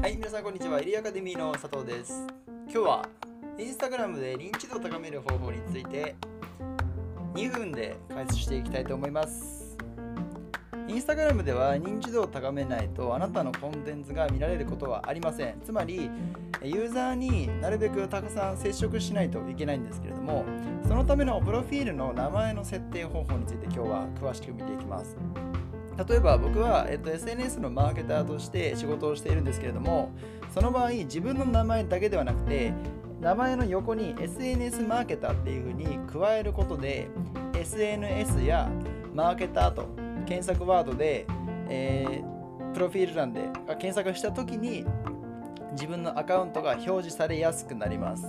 はい皆さんこんにちは。エリアカデミーの佐藤です。今日はインスタグラムで認知度を高める方法について2分で解説していきたいと思います。インスタグラムでは認知度を高めないとあなたのコンテンツが見られることはありません。つまりユーザーになるべくたくさん接触しないといけないんですけれどもそのためのプロフィールの名前の設定方法について今日は詳しく見ていきます。例えば僕は、えっと、SNS のマーケターとして仕事をしているんですけれどもその場合自分の名前だけではなくて名前の横に SNS マーケターっていうふうに加えることで SNS やマーケターと検索ワードで、えープロフィール欄で検索した時に自分のアカウントが表示されやすくなります。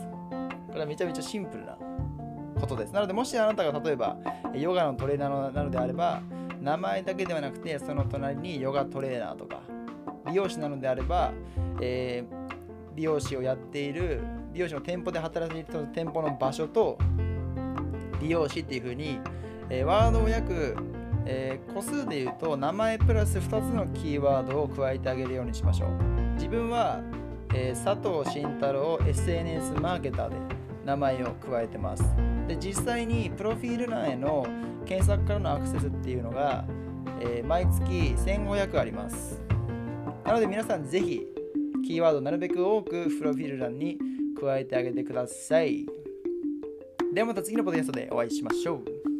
これはめちゃめちゃシンプルなことです。なのでもしあなたが例えばヨガのトレーナーなのであれば名前だけではなくてその隣にヨガトレーナーとか美容師なのであれば、えー美容師をやっている美容師の店舗で働いている店舗の場所と美容師っていう風に、えーワードを約、えー個数で言うと名前プラス2つのキーワードを加えてあげるようにしましょう。自分は、えー佐藤慎太郎 SNS マーケターで名前を加えてます。で実際にプロフィール欄への検索からのアクセスっていうのが、えー毎月1500あります。なので皆さんぜひキーワードをなるべく多くプロフィール欄に加えてあげてください。ではまた次のポッドキャストでお会いしましょう。